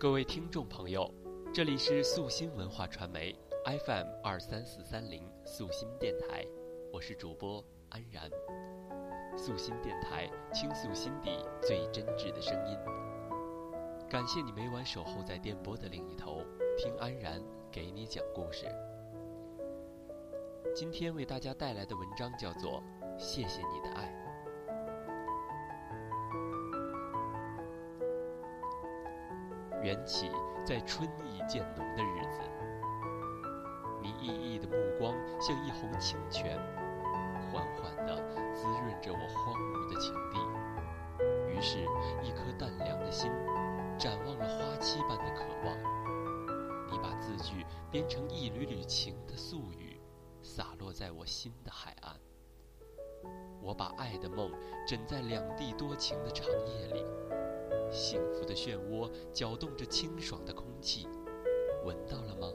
各位听众朋友，这里是素心文化传媒 FM 二三四三零素心电台，我是主播安然。素心电台倾诉心底最真挚的声音。感谢你每晚守候在电波的另一头，听安然给你讲故事。今天为大家带来的文章叫做《谢谢你的爱》。缘起在春意渐浓的日子，你熠熠的目光像一泓清泉，缓缓地滋润着我荒芜的情地。于是，一颗淡凉的心，展望了花期般的渴望。你把字句编成一缕缕情的宿语，洒落在我心的海岸。我把爱的梦枕在两地多情的长夜里。幸福的漩涡搅动着清爽的空气，闻到了吗？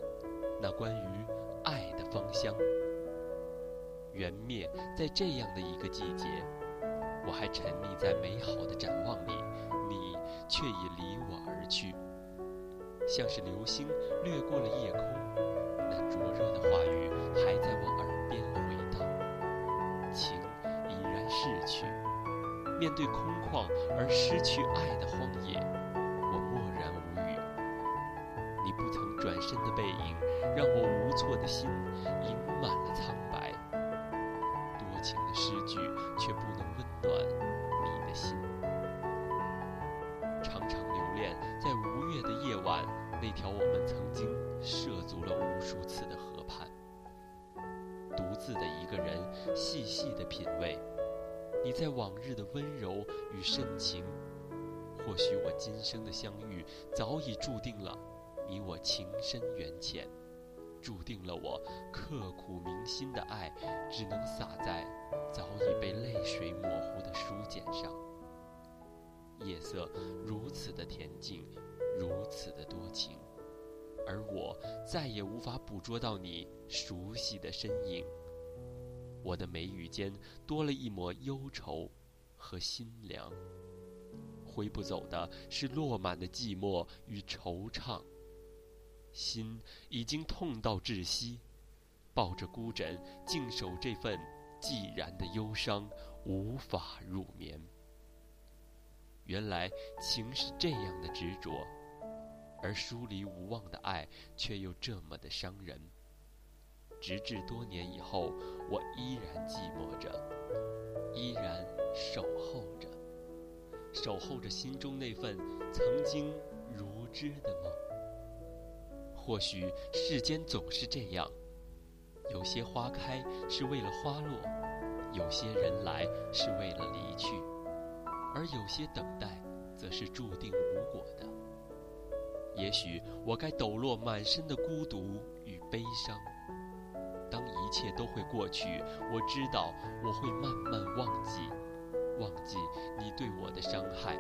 那关于爱的芳香。缘灭在这样的一个季节，我还沉溺在美好的展望里，你却已离我而去，像是流星掠过了夜空，那灼热的话语还在我耳边回荡，情已然逝去。面对空旷而失去爱的荒野，不曾转身的背影，让我无措的心盈满了苍白。多情的诗句，却不能温暖你的心。常常留恋在无月的夜晚，那条我们曾经涉足了无数次的河畔，独自的一个人，细细的品味。你在往日的温柔与深情，或许我今生的相遇早已注定了你我情深缘浅，注定了我刻骨铭心的爱只能洒在早已被泪水模糊的书简上。夜色如此的恬静，如此的多情，而我再也无法捕捉到你熟悉的身影。我的眉宇间多了一抹忧愁和心凉，挥不走的是落满的寂寞与惆怅。心已经痛到窒息，抱着孤枕静守这份寂然的忧伤，无法入眠。原来情是这样的执着，而疏离无望的爱却又这么的伤人。直至多年以后，我依然寂寞着，依然守候着，守候着心中那份曾经如织的。或许世间总是这样，有些花开是为了花落，有些人来是为了离去，而有些等待则是注定无果的。也许我该抖落满身的孤独与悲伤。当一切都会过去，我知道我会慢慢忘记，忘记你对我的伤害，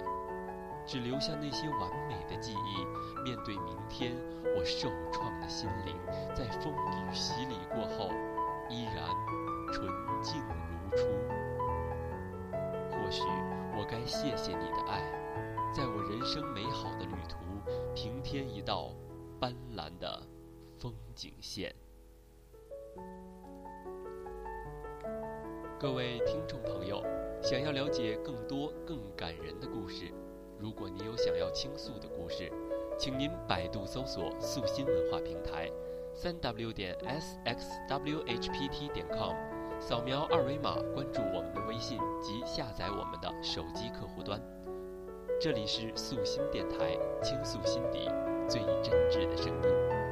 只留下那些完美的记忆。面对明天，我受创的心灵，在风雨洗礼过后，依然纯净如初。或许我该谢谢你的爱，在我人生美好的旅途，平添一道斑斓的风景线。各位听众朋友，想要了解更多更感人的故事，如果你有想要倾诉的故事，请您百度搜索“素心文化平台”，三 w 点 s x w h p t 点 com，扫描二维码关注我们的微信及下载我们的手机客户端。这里是素心电台，倾诉心底最真挚的声音。